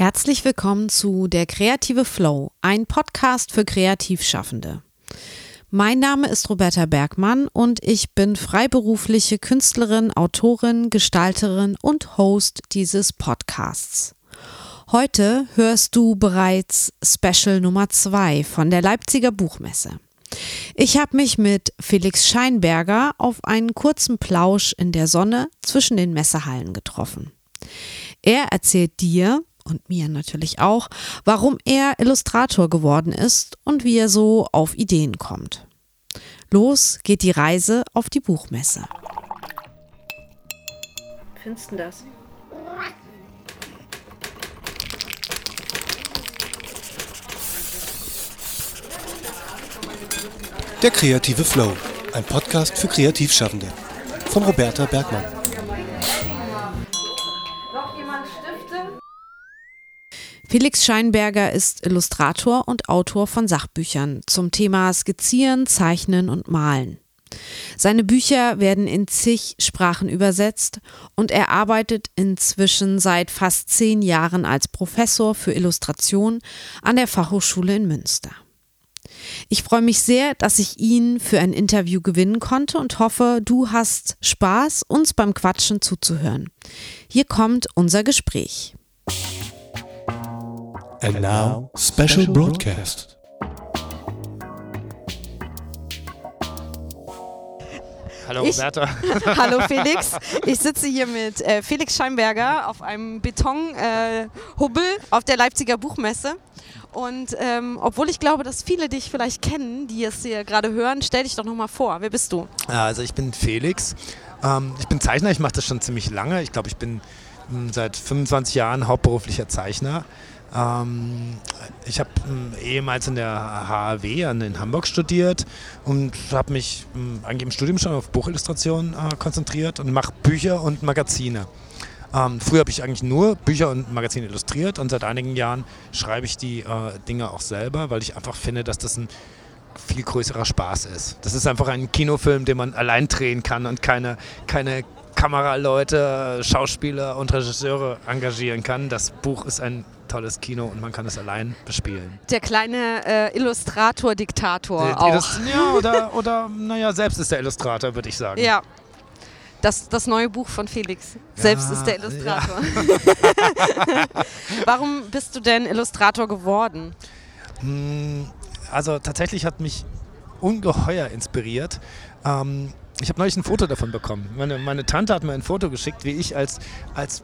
Herzlich willkommen zu Der kreative Flow, ein Podcast für Kreativschaffende. Mein Name ist Roberta Bergmann und ich bin freiberufliche Künstlerin, Autorin, Gestalterin und Host dieses Podcasts. Heute hörst du bereits Special Nummer 2 von der Leipziger Buchmesse. Ich habe mich mit Felix Scheinberger auf einen kurzen Plausch in der Sonne zwischen den Messehallen getroffen. Er erzählt dir, und mir natürlich auch, warum er Illustrator geworden ist und wie er so auf Ideen kommt. Los geht die Reise auf die Buchmesse. Findest du das? Der kreative Flow, ein Podcast für Kreativschaffende von Roberta Bergmann. Felix Scheinberger ist Illustrator und Autor von Sachbüchern zum Thema Skizzieren, Zeichnen und Malen. Seine Bücher werden in zig Sprachen übersetzt und er arbeitet inzwischen seit fast zehn Jahren als Professor für Illustration an der Fachhochschule in Münster. Ich freue mich sehr, dass ich ihn für ein Interview gewinnen konnte und hoffe, du hast Spaß, uns beim Quatschen zuzuhören. Hier kommt unser Gespräch. And now, special broadcast. Hallo Ich- Roberta. Hallo Felix, ich sitze hier mit äh, Felix Scheinberger auf einem Betonhubbel äh, auf der Leipziger Buchmesse. Und ähm, obwohl ich glaube, dass viele dich vielleicht kennen, die es hier gerade hören, stell dich doch nochmal vor. Wer bist du? Ja, Also ich bin Felix. Ähm, ich bin Zeichner, ich mache das schon ziemlich lange. Ich glaube, ich bin mh, seit 25 Jahren hauptberuflicher Zeichner. Ähm, ich habe ehemals in der HAW in Hamburg studiert und habe mich mh, eigentlich im Studium schon auf Buchillustration äh, konzentriert und mache Bücher und Magazine. Ähm, früher habe ich eigentlich nur Bücher und Magazine illustriert und seit einigen Jahren schreibe ich die äh, Dinge auch selber, weil ich einfach finde, dass das ein viel größerer Spaß ist. Das ist einfach ein Kinofilm, den man allein drehen kann und keine, keine Kameraleute, Schauspieler und Regisseure engagieren kann. Das Buch ist ein tolles Kino und man kann es allein bespielen. Der kleine äh, Illustrator-Diktator auch. Illust- Ja, oder, oder naja, selbst ist der Illustrator, würde ich sagen. Ja. Das, das neue Buch von Felix. Selbst ist der ja. Illustrator. Warum bist du denn Illustrator geworden? Mm, Also tatsächlich hat mich ungeheuer inspiriert. Ähm, ich habe neulich ein Foto davon bekommen. Meine, meine Tante hat mir ein Foto geschickt, wie ich als, als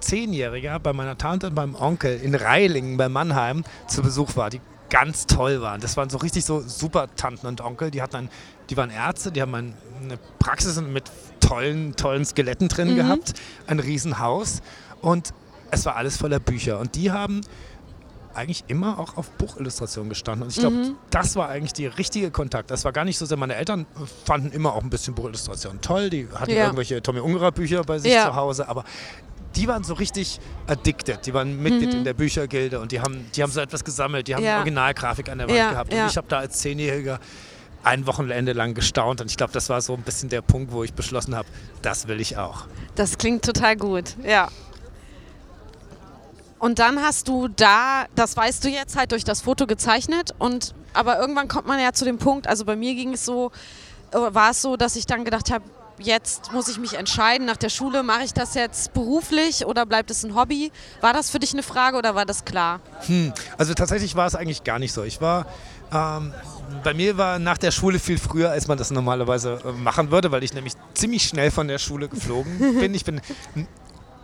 Zehnjähriger bei meiner Tante und beim Onkel in Reilingen bei Mannheim zu Besuch war, die ganz toll waren. Das waren so richtig so super Tanten und Onkel. Die hatten ein, die waren Ärzte, die haben ein, eine Praxis mit tollen, tollen Skeletten drin gehabt, ein Riesenhaus und es war alles voller Bücher. Und die haben eigentlich immer auch auf Buchillustrationen gestanden. Und ich glaube, das war eigentlich der richtige Kontakt. Das war gar nicht so sehr, meine Eltern fanden immer auch ein bisschen Buchillustrationen toll. Die hatten Ja. irgendwelche Tommy Ungerer Bücher bei sich Ja. zu Hause, aber die waren so richtig addicted. Die waren Mitglied Mhm. in der Büchergilde und die haben, die haben so etwas gesammelt. Die haben Ja. Originalgrafik an der Wand gehabt. Und ich habe da als Zehnjähriger ein Wochenende lang gestaunt. Und ich glaube, das war so ein bisschen der Punkt, wo ich beschlossen habe, das will ich auch. Das klingt total gut, ja. Und dann hast du da, das weißt du jetzt halt durch das Foto gezeichnet und aber irgendwann kommt man ja zu dem Punkt, also bei mir ging es so, äh, war es so, dass ich dann gedacht habe, jetzt muss ich mich entscheiden nach der Schule, mache ich das jetzt beruflich oder bleibt es ein Hobby? War das für dich eine Frage oder war das klar? Hm, also tatsächlich war es eigentlich gar nicht so. Ich war, ähm, bei mir war nach der Schule viel früher, als man das normalerweise äh, machen würde, weil ich nämlich ziemlich schnell von der Schule geflogen bin. Ich bin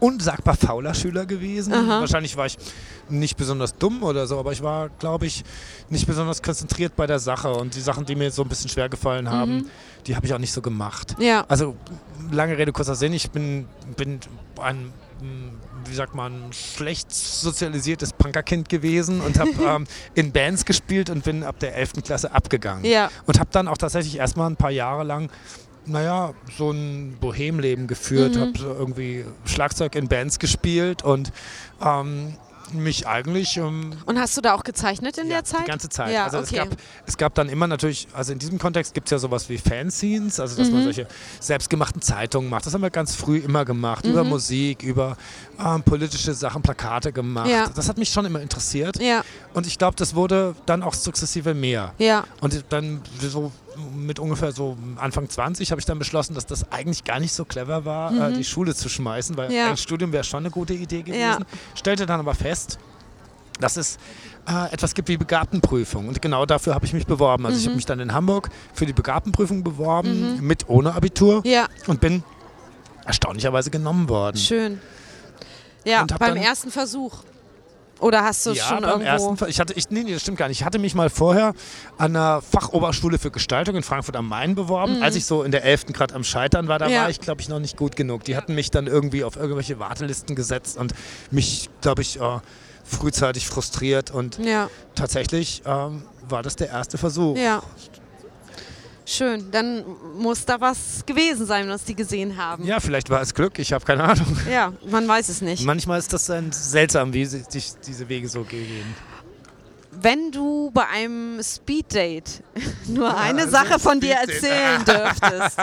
unsagbar fauler Schüler gewesen. Wahrscheinlich war ich nicht besonders dumm oder so, aber ich war, glaube ich, nicht besonders konzentriert bei der Sache. Und die Sachen, die mir so ein bisschen schwer gefallen haben, die habe ich auch nicht so gemacht. Ja. Also lange Rede, kurzer Sinn, ich bin, bin ein, wie sagt man, schlecht sozialisiertes Punkerkind gewesen und habe ähm, in Bands gespielt und bin ab der 11. Klasse abgegangen. Ja. Und habe dann auch tatsächlich erstmal ein paar Jahre lang, naja, so ein Bohemleben geführt, habe so irgendwie Schlagzeug in Bands gespielt und ähm, mich eigentlich. Ähm, Und hast du da auch gezeichnet in ja, der Zeit? Die ganze Zeit. Ja, also okay. es, gab, es gab dann immer natürlich, also in diesem Kontext gibt es ja sowas wie Fanscenes, also dass Mhm. man solche selbstgemachten Zeitungen macht. Das haben wir ganz früh immer gemacht, Mhm. über Musik, über ähm, politische Sachen, Plakate gemacht. Ja. Das hat mich schon immer interessiert. Und ich glaube, das wurde dann auch sukzessive mehr. ja, Und dann so mit ungefähr so Anfang 20 habe ich dann beschlossen, dass das eigentlich gar nicht so clever war, äh, die Schule zu schmeißen, weil Mhm. Ja. ein Studium wäre schon eine gute Idee gewesen. Ja. Stellte dann aber fest, dass es äh, etwas gibt wie Begabtenprüfung. Und genau dafür habe ich mich beworben. Also ich Mhm. habe mich dann in Hamburg für die Begabtenprüfung beworben, mit ohne Abitur ja, und bin erstaunlicherweise genommen worden. schön. Ja, beim ersten Versuch. Oder hast du es ja, schon beim irgendwo? ich hatte, ich, nee, nee, das stimmt gar nicht. Ich hatte mich mal vorher an einer Fachoberschule für Gestaltung in Frankfurt am Main beworben. Als ich so in der 11. gerade am Scheitern war, da Mhm. Ja. war ich, glaube ich, noch nicht gut genug. Die hatten mich dann irgendwie auf irgendwelche Wartelisten gesetzt und mich, glaube ich, äh, frühzeitig frustriert. Und ja, tatsächlich ähm, war das der erste Versuch. ja. Schön, dann muss da was gewesen sein, was die gesehen haben. Ja, vielleicht war es Glück, ich habe keine Ahnung. Ja, man weiß es nicht. Manchmal ist das dann seltsam, wie sich diese Wege so gehen. Wenn du bei einem Speeddate nur eine so Sache von dir erzählen dürftest,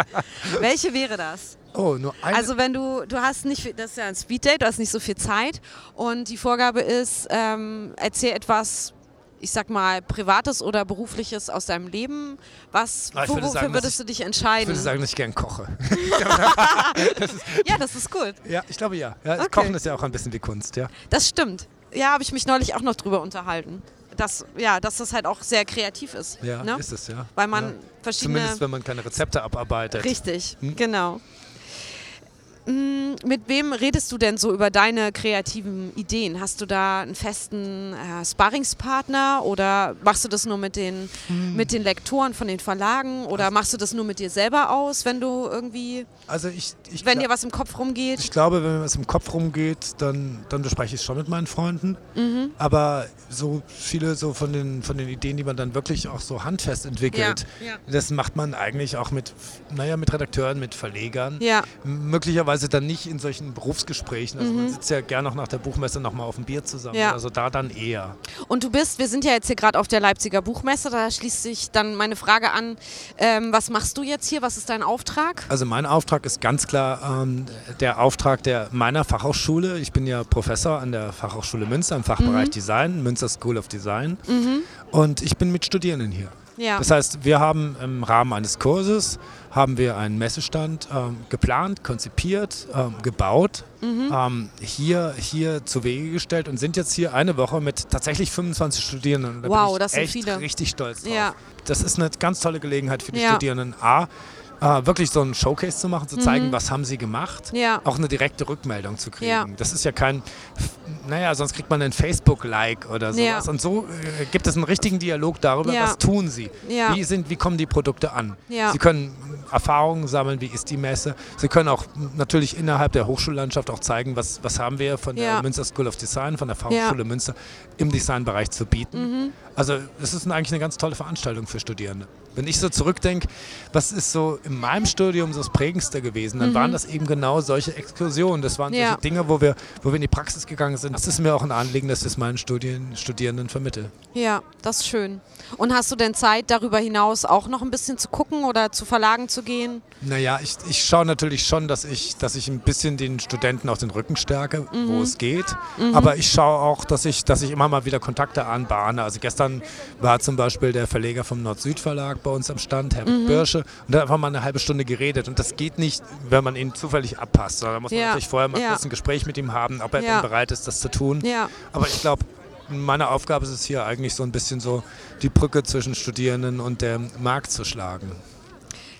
welche wäre das? Oh, nur eine. Also wenn du, du hast nicht, das ist ja ein Speeddate, du hast nicht so viel Zeit und die Vorgabe ist, ähm, erzähl etwas, ich sag mal, Privates oder Berufliches aus deinem Leben. Was, ich würde wofür sagen, würdest du dich ich entscheiden? würde sagen, dass ich gern koche. ja, das ist gut. Ja, ich glaube ja. ja Okay. Kochen ist ja auch ein bisschen wie Kunst, ja. Das stimmt. Ja, habe ich mich neulich auch noch drüber unterhalten. Dass, ja, dass das halt auch sehr kreativ ist. Ja, ne? ist es, ja. Weil man ja. verschiedene. Zumindest, wenn man keine Rezepte abarbeitet. Richtig, Hm? genau. Mm, Mit wem redest du denn so über deine kreativen Ideen? Hast du da einen festen äh, Sparringspartner oder machst du das nur mit den, Hm. mit den Lektoren von den Verlagen oder machst du das nur mit dir selber aus, wenn du irgendwie, Also ich, ich, wenn dir was im Kopf rumgeht? ich glaube, wenn mir was im Kopf rumgeht, dann, dann bespreche ich es schon mit meinen Freunden. Mhm. Aber so viele so von den, von den Ideen, die man dann wirklich auch so handfest entwickelt, Ja, ja. das macht man eigentlich auch mit, naja, mit Redakteuren, mit Verlegern. Ja, M- Möglicherweise dann nicht in solchen Berufsgesprächen. Also man sitzt ja gern noch nach der Buchmesse nochmal auf dem Bier zusammen. Mhm. Ja. Also da dann eher. und du bist, wir sind ja jetzt hier gerade auf der Leipziger Buchmesse, da schließt sich dann meine Frage an, ähm, was machst du jetzt hier, was ist dein Auftrag? Also mein Auftrag ist ganz klar ähm, der Auftrag der meiner Fachhochschule. Ich bin ja Professor an der Fachhochschule Münster im Fachbereich Mhm. Design, Münster School of Design. Und ich bin mit Studierenden hier. Ja. Das heißt, wir haben im Rahmen eines Kurses haben wir einen Messestand ähm, geplant, konzipiert, ähm, gebaut, Mhm. ähm, hier, hier zu Wege gestellt und sind jetzt hier eine Woche mit tatsächlich 25 Studierenden. Da Wow, bin ich das sind echt viele. richtig stolz drauf. Ja. Das ist eine ganz tolle Gelegenheit für die Ja. Studierenden. A, äh, wirklich so einen Showcase zu machen, zu zeigen, was haben sie gemacht. Mhm. Ja. Auch eine direkte Rückmeldung zu kriegen. Ja. Das ist ja kein, naja, sonst kriegt man einen Facebook-Like oder sowas. Ja. Und so äh, gibt es einen richtigen Dialog darüber, was tun sie. Wie, sind, wie kommen die Produkte an? Sie können Erfahrungen sammeln, wie ist die Messe. Sie können auch natürlich innerhalb der Hochschullandschaft auch zeigen, was, was haben wir von der. Münster School of Design, von der Fachhochschule Münster im Designbereich zu bieten. Mhm. Also es ist eigentlich eine ganz tolle Veranstaltung für Studierende. Wenn ich so zurückdenke, was ist so in meinem Studium so das Prägendste gewesen, dann waren das eben genau solche Exkursionen. Das waren Mhm. Ja. solche Dinge, wo wir, wo wir in die Praxis gegangen sind. Das ist mir auch ein Anliegen, dass ich es meinen Studien, Studierenden vermittle. Ja, das ist schön. Und hast du denn Zeit, darüber hinaus auch noch ein bisschen zu gucken oder zu Verlagen zu gehen? Naja, ich, ich schaue natürlich schon, dass ich, dass ich ein bisschen den Studenten auf den Rücken stärke, Mhm. wo es geht. Aber ich schaue auch, dass ich, dass ich immer mal wieder Kontakte anbahne. Also gestern war zum Beispiel der Verleger vom Nord-Süd-Verlag bei uns am Stand, Herr Mhm. Birsche, und da hat einfach mal eine halbe Stunde geredet. Und das geht nicht, wenn man ihn zufällig abpasst. sondern Da muss man Ja, natürlich vorher mal ja. kurz ein Gespräch mit ihm haben, ob er Ja. denn bereit ist, das zu tun. Aber ich glaube, meine Aufgabe ist es hier eigentlich so ein bisschen so, die Brücke zwischen Studierenden und dem Markt zu schlagen.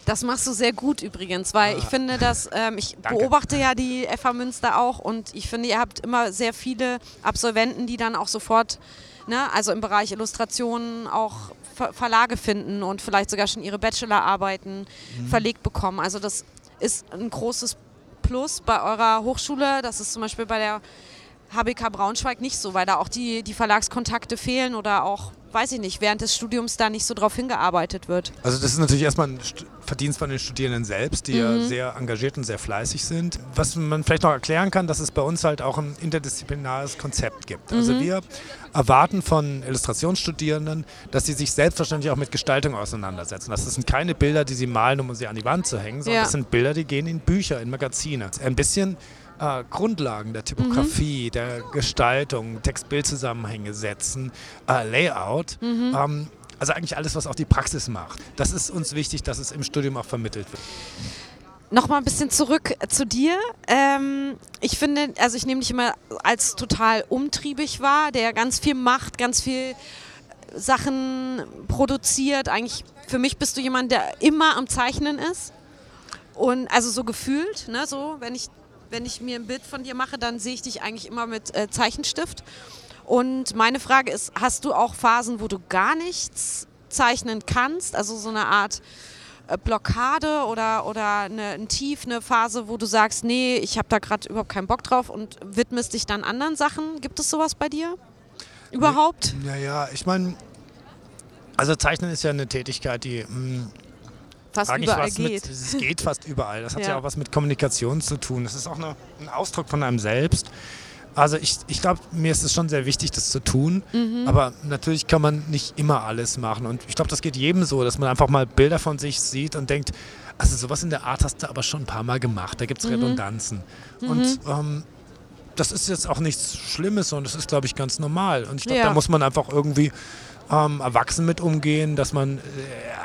Das machst du sehr gut übrigens, weil ich finde, dass ähm, ich Danke. beobachte ja die FH Münster auch und ich finde, ihr habt immer sehr viele Absolventen, die dann auch sofort, ne, also im Bereich Illustrationen auch Ver Verlage finden und vielleicht sogar schon ihre Bachelorarbeiten verlegt bekommen. Also das ist ein großes Plus bei eurer Hochschule. Das ist zum Beispiel bei der HBK Braunschweig nicht so, weil da auch die, die Verlagskontakte fehlen oder auch weiß ich nicht, während des Studiums da nicht so drauf hingearbeitet wird. Also das ist natürlich erstmal ein Verdienst von den Studierenden selbst, die mhm. ja sehr engagiert und sehr fleißig sind. Was man vielleicht noch erklären kann, dass es bei uns halt auch ein interdisziplinares Konzept gibt. Also mhm. Also wir erwarten von Illustrationsstudierenden, dass sie sich selbstverständlich auch mit Gestaltung auseinandersetzen. Das sind keine Bilder, die sie malen, um sie an die Wand zu hängen, sondern ja. das sind Bilder, die gehen in Bücher, in Magazine. Ein bisschen äh, Grundlagen der Typografie, mhm. der Gestaltung, Text-Bild-Zusammenhänge setzen, äh, Layout. Mhm. Ähm, also eigentlich alles, was auch die Praxis macht. Das ist uns wichtig, dass es im Studium auch vermittelt wird. Nochmal ein bisschen zurück zu dir. Ähm, ich finde, also ich nehme dich immer als total umtriebig wahr, der ganz viel macht, ganz viel Sachen produziert. Eigentlich für mich bist du jemand, der immer am Zeichnen ist. Und also so gefühlt, ne, so, wenn ich wenn ich mir ein Bild von dir mache, dann sehe ich dich eigentlich immer mit äh, Zeichenstift. Und meine Frage ist, hast du auch Phasen, wo du gar nichts zeichnen kannst? Also so eine Art äh, Blockade oder, oder eine, ein Tief, eine Phase, wo du sagst, nee, ich habe da gerade überhaupt keinen Bock drauf und widmest dich dann anderen Sachen? Gibt es sowas bei dir überhaupt? Naja, ich meine, also Zeichnen ist ja eine Tätigkeit, die mh, fast überall geht. Mit, es geht fast überall. Das hat ja. ja. auch was mit Kommunikation zu tun. Das ist auch eine, ein Ausdruck von einem selbst. Also ich, ich glaube, mir ist es schon sehr wichtig, das zu tun. Mhm. Aber natürlich kann man nicht immer alles machen. Und ich glaube, das geht jedem so, dass man einfach mal Bilder von sich sieht und denkt, also sowas in der Art hast du aber schon ein paar Mal gemacht. Da gibt es mhm. Redundanzen. Mhm. Und ähm, das ist jetzt auch nichts Schlimmes und das ist, glaube ich, ganz normal. Und ich glaube, ja. da muss man einfach irgendwie ähm, erwachsen mit umgehen, dass man äh,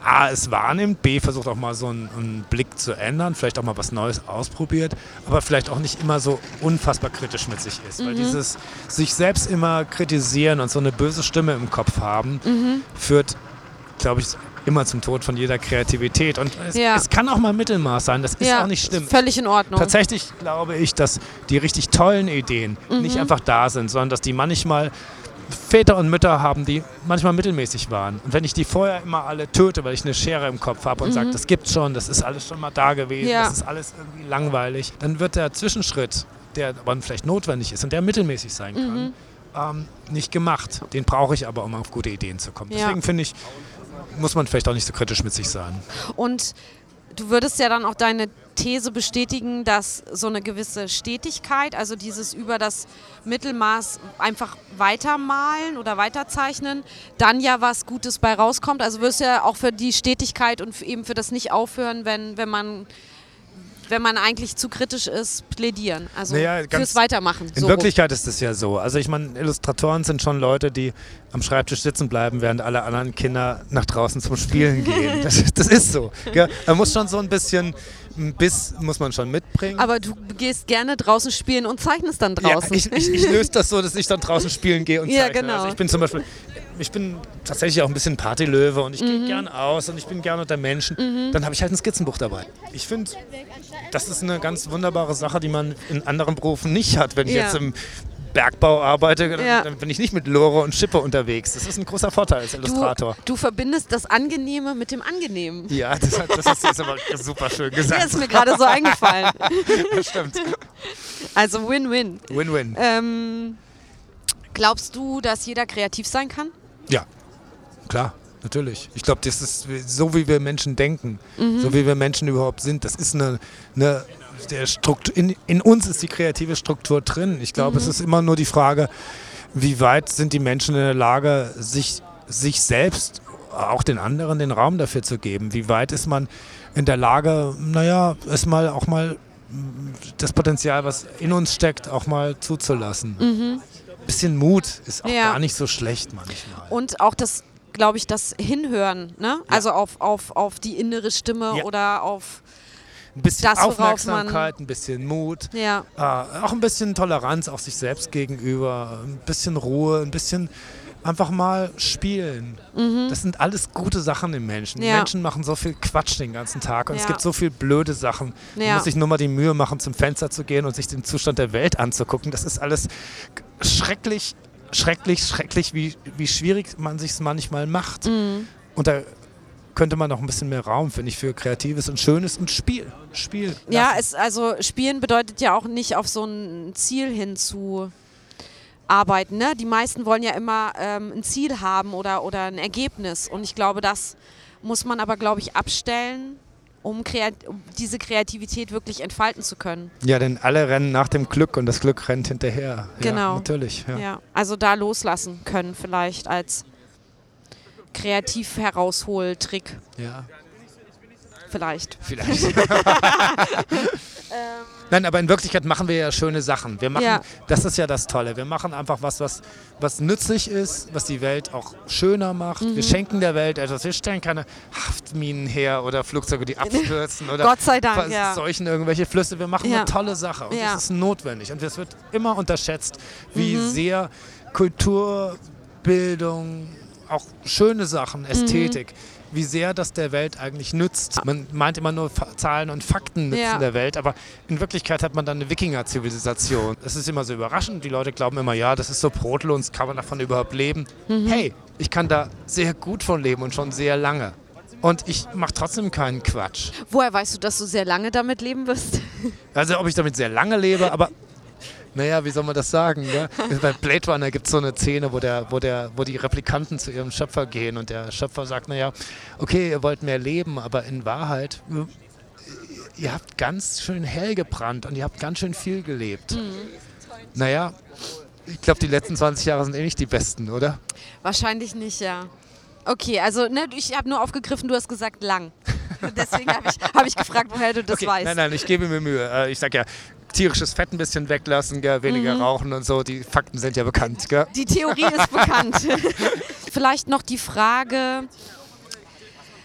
A, es wahrnimmt, B, versucht auch mal so einen, einen, Blick zu ändern, vielleicht auch mal was Neues ausprobiert, aber vielleicht auch nicht immer so unfassbar kritisch mit sich ist. Mhm. Weil dieses sich selbst immer kritisieren und so eine böse Stimme im Kopf haben, mhm. führt, glaube ich, immer zum Tod von jeder Kreativität. Und es, ja. es, kann auch mal Mittelmaß sein, das ist ja, auch nicht schlimm. Völlig in Ordnung. Tatsächlich glaube ich, dass die richtig tollen Ideen mhm. nicht einfach da sind, sondern dass die manchmal Väter und Mütter haben, die manchmal mittelmäßig waren. Und wenn ich die vorher immer alle töte, weil ich eine Schere im Kopf habe und mhm. sage, das gibt's schon, das ist alles schon mal da gewesen, ja. das ist alles irgendwie langweilig, dann wird der Zwischenschritt, der aber vielleicht notwendig ist und der mittelmäßig sein kann, mhm. ähm, nicht gemacht. Den brauche ich aber, um auf gute Ideen zu kommen. Ja. Deswegen finde ich, muss man vielleicht auch nicht so kritisch mit sich sein. Und du würdest ja dann auch deine These bestätigen, dass so eine gewisse Stetigkeit, also dieses über das Mittelmaß einfach weitermalen oder weiterzeichnen, dann ja was Gutes bei rauskommt. Also wirst du ja auch für die Stetigkeit und eben für das Nicht-Aufhören, wenn, wenn man wenn man eigentlich zu kritisch ist, plädieren. Also naja, fürs Weitermachen. In so Wirklichkeit rum. ist es ja so. Also ich meine, Illustratoren sind schon Leute, die am Schreibtisch sitzen bleiben, während alle anderen Kinder nach draußen zum Spielen gehen. Das, das ist so. Ja, man muss schon so ein bisschen Biss muss man schon mitbringen. Aber du gehst gerne draußen spielen und zeichnest dann draußen. Ja, ich, ich, ich löse das so, dass ich dann draußen spielen gehe und zeichne. Ja, genau. Also ich bin zum Beispiel, ich bin tatsächlich auch ein bisschen Partylöwe und ich mhm. gehe gern aus und ich bin gern unter Menschen. Mhm. Dann habe ich halt ein Skizzenbuch dabei. Ich finde, das ist eine ganz wunderbare Sache, die man in anderen Berufen nicht hat. Wenn ich jetzt im Bergbau arbeite, ja. dann bin ich nicht mit Lore und Schippe unterwegs. Das ist ein großer Vorteil als Illustrator. Du, du verbindest das Angenehme mit dem Angenehmen. Ja, das, das hast du jetzt aber super schön gesagt. Das ist mir gerade so eingefallen. das stimmt. Also Win-Win. Win-Win. Ähm, glaubst du, dass jeder kreativ sein kann? Ja, klar. Natürlich. Ich glaube, das ist so, wie wir Menschen denken, mhm. so wie wir Menschen überhaupt sind. Das ist eine, eine der Struktur, in, in, uns ist die kreative Struktur drin. Ich glaube, mhm. es ist immer nur die Frage, wie weit sind die Menschen in der Lage, sich, sich selbst, auch den anderen, den Raum dafür zu geben? Wie weit ist man in der Lage, naja, es mal auch mal das Potenzial, was in uns steckt, auch mal zuzulassen? Mhm. Bisschen Mut ist auch ja. gar nicht so schlecht manchmal. Und auch das, glaube ich, das Hinhören, ne? Ja. Also auf, auf, auf die innere Stimme ja. oder auf ein bisschen das, Aufmerksamkeit, ein bisschen Mut, ja. äh, auch ein bisschen Toleranz auch sich selbst gegenüber, ein bisschen Ruhe, ein bisschen einfach mal spielen. Mhm. Das sind alles gute Sachen im Menschen. Ja. Menschen machen so viel Quatsch den ganzen Tag und ja. es gibt so viel blöde Sachen. Ja. Man muss sich nur mal die Mühe machen, zum Fenster zu gehen und sich den Zustand der Welt anzugucken. Das ist alles schrecklich, schrecklich, schrecklich, wie, wie schwierig man sich es manchmal macht. Mhm. Und da könnte man noch ein bisschen mehr Raum, finde ich, für Kreatives und Schönes und Spiel. Spiel. Ja, es, also Spielen bedeutet ja auch nicht auf so ein Ziel hin zu arbeiten. Ne? Die meisten wollen ja immer ähm, ein Ziel haben oder, oder ein Ergebnis. Und ich glaube, das muss man aber, glaube ich, abstellen, um, kreat um diese Kreativität wirklich entfalten zu können. Ja, denn alle rennen nach dem Glück und das Glück rennt hinterher. Genau. Ja, natürlich. Ja. Ja, also da loslassen können vielleicht als kreativ heraushol-Trick ja. vielleicht. Vielleicht. Nein, aber in Wirklichkeit machen wir ja schöne Sachen. Wir machen, Ja. das ist ja das Tolle. Wir machen einfach was, was, was nützlich ist, was die Welt auch schöner macht. Mhm. Wir schenken der Welt etwas. Wir stellen keine Haftminen her oder Flugzeuge, die abstürzen oder Gott sei Dank, ja. verseuchen irgendwelche Flüsse. Wir machen Ja. eine tolle Sache und Ja. das ist notwendig. Und es wird immer unterschätzt, wie Mhm. sehr Kultur, Bildung, auch schöne Sachen, Ästhetik, Mhm. wie sehr das der Welt eigentlich nützt. Man meint immer nur Zahlen und Fakten nützen Ja. der Welt, aber in Wirklichkeit hat man dann eine Wikinger-Zivilisation. Es ist immer so überraschend, die Leute glauben immer, ja, das ist so brotlose, kann man davon überhaupt leben? Mhm. Hey, ich kann da sehr gut von leben und schon sehr lange. Und ich mache trotzdem keinen Quatsch. Woher weißt du, dass du sehr lange damit leben wirst? Also ob ich damit sehr lange lebe, aber naja, wie soll man das sagen? Ne? Bei Blade Runner gibt es so eine Szene, wo, der, wo, der, wo die Replikanten zu ihrem Schöpfer gehen und der Schöpfer sagt, naja, okay, ihr wollt mehr leben, aber in Wahrheit, äh, ihr habt ganz schön hell gebrannt und ihr habt ganz schön viel gelebt. Naja, ich glaube, die letzten 20 Jahre sind eh nicht die besten, oder? Wahrscheinlich nicht, ja. Okay, also ne, ich habe nur aufgegriffen, du hast gesagt lang. Deswegen habe ich, hab ich gefragt, woher du das okay, weißt. Nein, nein, ich gebe mir Mühe. Äh, Ich sage ja, tierisches Fett ein bisschen weglassen, gell, weniger rauchen und so. Die Fakten sind ja bekannt. Gell? Die Theorie ist bekannt. Vielleicht noch die Frage,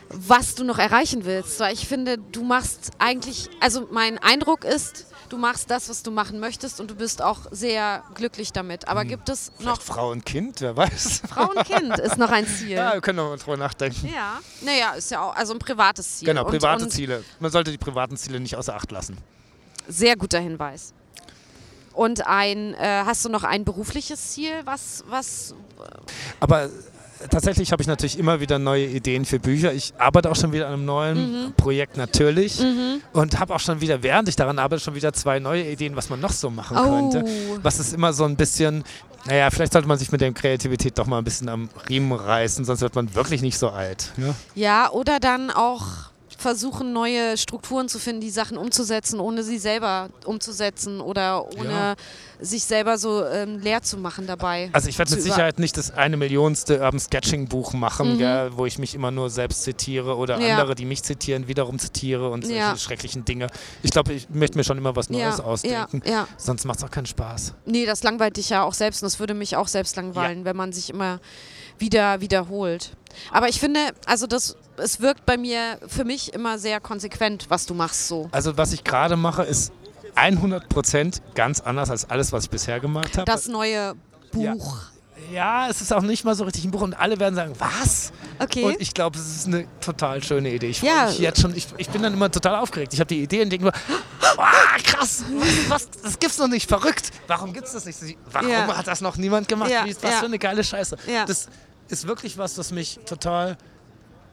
was du noch erreichen willst. Weil ich finde, du machst eigentlich, also mein Eindruck ist, du machst das, was du machen möchtest und du bist auch sehr glücklich damit. Aber gibt es noch Vielleicht Frau und Kind, wer weiß. Frau und Kind ist noch ein Ziel. Ja, wir können noch mal drüber nachdenken. Ja, naja, ist ja auch also ein privates Ziel. Genau, Und- private und Ziele. Man sollte die privaten Ziele nicht außer Acht lassen. Sehr guter Hinweis. Und ein, äh, hast du noch ein berufliches Ziel, was, was Aber äh, tatsächlich habe ich natürlich immer wieder neue Ideen für Bücher. Ich arbeite auch schon wieder an einem neuen Mhm. Projekt natürlich und habe auch schon wieder, während ich daran arbeite, schon wieder zwei neue Ideen, was man noch so machen Oh. könnte. Was ist immer so ein bisschen, naja, vielleicht sollte man sich mit der Kreativität doch mal ein bisschen am Riemen reißen, sonst wird man wirklich nicht so alt. Ja? Ja, oder dann auch versuchen, neue Strukturen zu finden, die Sachen umzusetzen, ohne sie selber umzusetzen oder ohne Ja. sich selber so ähm, leer zu machen dabei. Also ich werde mit Sicherheit nicht das eine Millionste Urban Sketching Buch machen, gell, wo ich mich immer nur selbst zitiere oder Mhm. Ja. andere, die mich zitieren, wiederum zitiere und solche Ja. schrecklichen Dinge. Ich glaube, ich möchte mir schon immer was Neues ausdenken. Sonst macht es auch keinen Spaß. Nee, das langweilt dich ja auch selbst und das würde mich auch selbst langweilen, wenn man sich immer wieder wiederholt. Aber ich finde, also das, es wirkt bei mir, für mich immer sehr konsequent, was du machst so. Also was ich gerade mache, ist 100% ganz anders als alles, was ich bisher gemacht habe. Das neue Ja. Buch. Ja, es ist auch nicht mal so richtig ein Buch und alle werden sagen, was? Okay. Und ich glaube, es ist eine total schöne Idee. Ich Ja. mich jetzt schon, ich, ich bin dann immer total aufgeregt. Ich habe die Idee und denke nur, ah, krass, was, das gibt's noch nicht, verrückt. Warum gibt's das nicht? Warum Ja. hat das noch niemand gemacht? Ja, was ja. für eine geile Scheiße. Ja. Das ist wirklich was, das mich total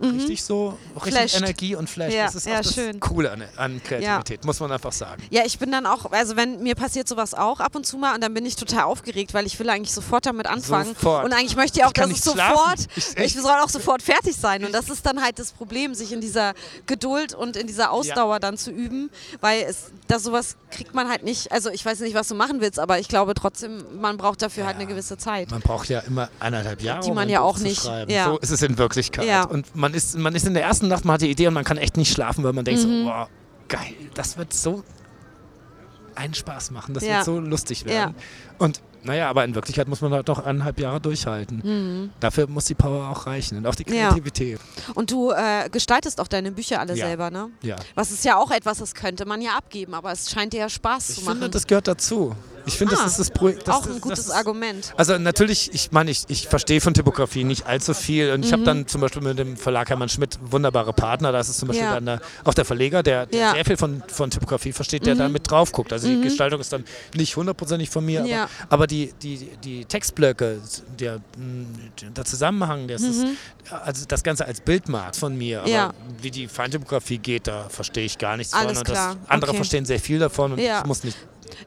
richtig so, richtig Mhm. Flasht. Energie und Flash. Ja, das ist ja, auch das schön. Coole an, an Kreativität, muss man einfach sagen. Ja, ich bin dann auch, also wenn mir passiert sowas auch ab und zu mal und dann bin ich total aufgeregt, weil ich will eigentlich sofort damit anfangen. Sofort. Und eigentlich möchte ich auch, Ich dass es schlafen. sofort, Ich- ich, soll auch sofort fertig sein. Und das ist dann halt das Problem, sich in dieser Geduld und in dieser Ausdauer dann zu üben, weil es, da sowas kriegt man halt nicht, also ich weiß nicht, was du machen willst, aber ich glaube trotzdem, man braucht dafür halt eine gewisse Zeit. Man braucht ja immer eineinhalb Jahre, Die um man ein ja auch nicht- schreiben. ja. So ist es in Wirklichkeit. Ja. Und man ist, man ist in der ersten Nacht, man hat die Idee und man kann echt nicht schlafen, weil man denkt Mhm. so, boah, geil, das wird so einen Spaß machen, das Ja. wird so lustig werden. Und naja, aber in Wirklichkeit muss man halt noch eineinhalb Jahre durchhalten. Dafür muss die Power auch reichen und auch die Mhm. Ja. Kreativität. Und du äh, gestaltest auch deine Bücher alle Ja. selber, ne? Ja. Was ist ja auch etwas, das könnte man ja abgeben, aber es scheint dir ja Spaß Ich zu finde, machen. das gehört dazu. Ich finde, Ah, das ist das Projekt. auch ein gutes Argument. Also natürlich, ich meine, ich, ich verstehe von Typografie nicht allzu viel und ich Mhm. habe dann zum Beispiel mit dem Verlag Hermann Schmidt wunderbare Partner. Da ist es zum Beispiel Ja. dann der, auch der Verleger, der, der Ja. Mhm. sehr viel von, von Typografie versteht, der da mit drauf guckt. Also die Gestaltung ist dann nicht hundertprozentig von mir, Ja. aber, aber die, die, die Textblöcke, der, mh, der Zusammenhang, das ist, also das Ganze als Bildmarkt von mir. Aber Mhm. Wie die Feintypografie geht, da verstehe ich gar nichts Alles von. Und klar. Das, andere Okay. verstehen sehr viel davon und Ja. ich muss nicht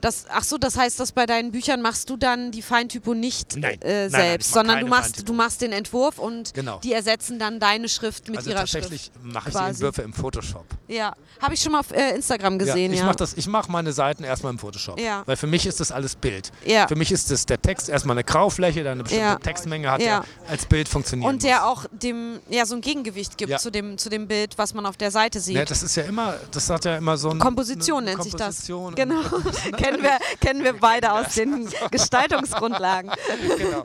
Das, ach so, das heißt, dass bei deinen Büchern machst du dann die Feintypo nicht Nein. äh, Nein, nein, selbst, ich mach sondern du machst, Feintypo. du machst den Entwurf und Genau. die ersetzen dann deine Schrift mit Also ihrer tatsächlich Schrift. mache ich quasi. die Entwürfe im Photoshop. Ja, habe ich schon mal auf äh, Instagram gesehen, ich ja. mache das, ich mache meine Seiten erstmal im Photoshop, Ja. weil für mich ist das alles Bild. Ja. Für mich ist das der Text erstmal eine Graufläche, dann eine bestimmte Ja. Textmenge hat, Ja. der als Bild funktioniert. und der auch dem ja so ein Gegengewicht gibt Ja. zu dem zu dem Bild, was man auf der Seite sieht. Ja, das ist ja immer, das hat ja immer so ein Komposition eine nennt sich das. Komposition. Genau. kennen wir kennen wir beide aus den Gestaltungsgrundlagen. genau.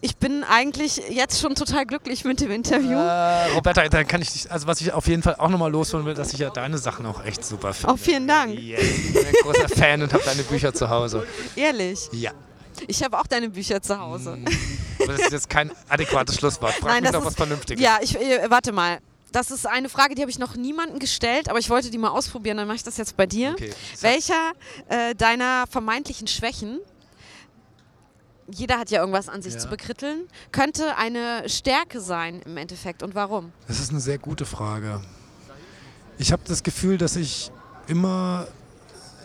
Ich bin eigentlich jetzt schon total glücklich mit dem Interview. Äh, Roberta, dann kann ich dich, also was ich auf jeden Fall auch nochmal losholen will, dass ich ja deine Sachen auch echt super finde. Oh, vielen Dank. Yeah. Ich bin ein großer Fan und habe deine Bücher zu Hause. Ehrlich. Ja. Ich habe auch deine Bücher zu Hause. Aber das ist jetzt kein adäquates Schlusswort. Frag mich das doch was Vernünftiges. Ja, ich äh, warte mal. Das ist eine Frage, die habe ich noch niemandem gestellt, aber ich wollte die mal ausprobieren. Dann mache ich das jetzt bei dir. Okay. Welcher äh, deiner vermeintlichen Schwächen, jeder hat ja irgendwas an sich Ja. zu bekritteln, könnte eine Stärke sein im Endeffekt und warum? Das ist eine sehr gute Frage. Ich habe das Gefühl, dass ich immer,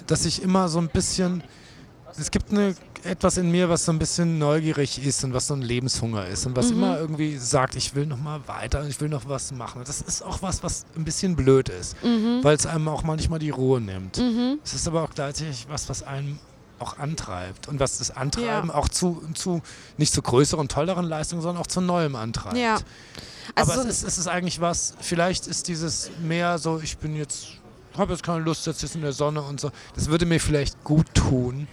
dass ich immer so ein bisschen, es gibt eine, etwas in mir, was so ein bisschen neugierig ist und was so ein Lebenshunger ist und was immer irgendwie sagt, ich will noch mal weiter, ich will noch was machen. Das ist auch was, was ein bisschen blöd ist, weil es einem auch manchmal die Ruhe nimmt. Es ist aber auch gleichzeitig was, was einem auch antreibt und was das Antreiben Ja. auch zu, zu nicht zu größeren, tolleren Leistungen, sondern auch zu neuem antreibt. Ja. Also Aber so- es ist, es ist eigentlich was, vielleicht ist dieses mehr so, ich bin jetzt, habe jetzt keine Lust, jetzt in der Sonne und so. Das würde mir vielleicht gut tun.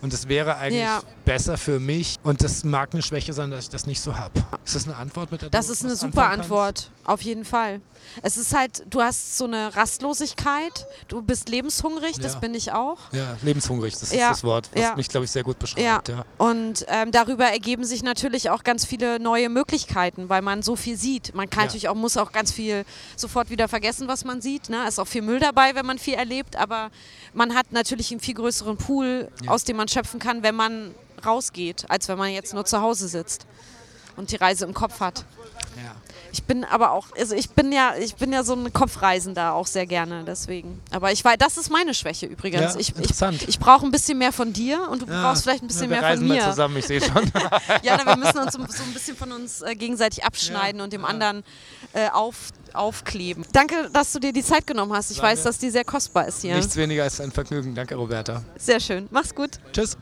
Und das wäre eigentlich Mhm. Ja. besser für mich. Und das mag eine Schwäche sein, dass ich das nicht so habe. Ist das eine Antwort mit der Das du ist eine super? Antwort, auf jeden Fall. Es ist halt, du hast so eine Rastlosigkeit, du bist lebenshungrig, das Ja. bin ich auch. Ja, lebenshungrig, das ist Ja, das Wort, was ja. mich, glaube ich, sehr gut beschreibt. Ja. und ähm, darüber ergeben sich natürlich auch ganz viele neue Möglichkeiten, weil man so viel sieht. Man kann natürlich auch, muss auch ganz viel sofort wieder vergessen, was man sieht. Ne? Ist auch viel Müll dabei, wenn man viel erlebt, aber man hat natürlich einen viel größeren Pool, Ja. aus dem man schöpfen kann, wenn man rausgeht, als wenn man jetzt nur zu Hause sitzt und die Reise im Kopf hat. Ja. Ich bin aber auch, also ich bin ja, ich bin ja so ein Kopfreisender auch sehr gerne, deswegen. Aber ich weiß, das ist meine Schwäche übrigens. Ja, ich ich, interessant. ich brauche ein bisschen mehr von dir und du brauchst vielleicht ein bisschen wir mehr reisen von mal mir. zusammen, ich sehe schon. Ja, wir müssen uns so so ein bisschen von uns äh, gegenseitig abschneiden Ja, und dem ja. anderen äh, auf, aufkleben. Danke, dass du dir die Zeit genommen hast. Ich Danke. weiß, dass die sehr kostbar ist hier. Nichts weniger als ein Vergnügen. Danke, Roberta. Sehr schön. Mach's gut. Tschüss.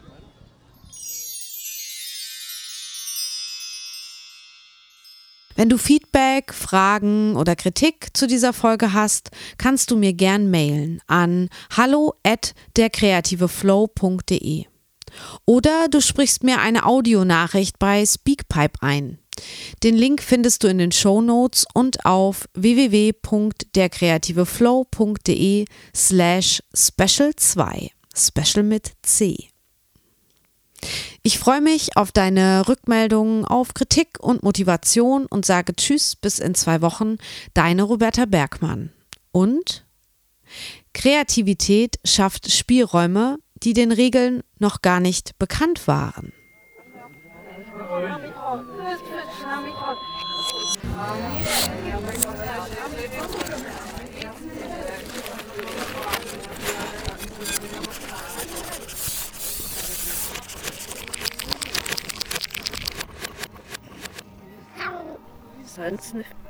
Wenn du Feedback, Fragen oder Kritik zu dieser Folge hast, kannst du mir gern mailen an hallo at derkreativeflow.de. Oder du sprichst mir eine Audionachricht bei Speakpipe ein. Den Link findest du in den Show Notes und auf www.derkreativeflow.de slash special 2. Special mit C. Ich freue mich auf deine Rückmeldungen, auf Kritik und Motivation und sage Tschüss bis in zwei Wochen, deine Roberta Bergmann. Und Kreativität schafft Spielräume, die den Regeln noch gar nicht bekannt waren. Nicht.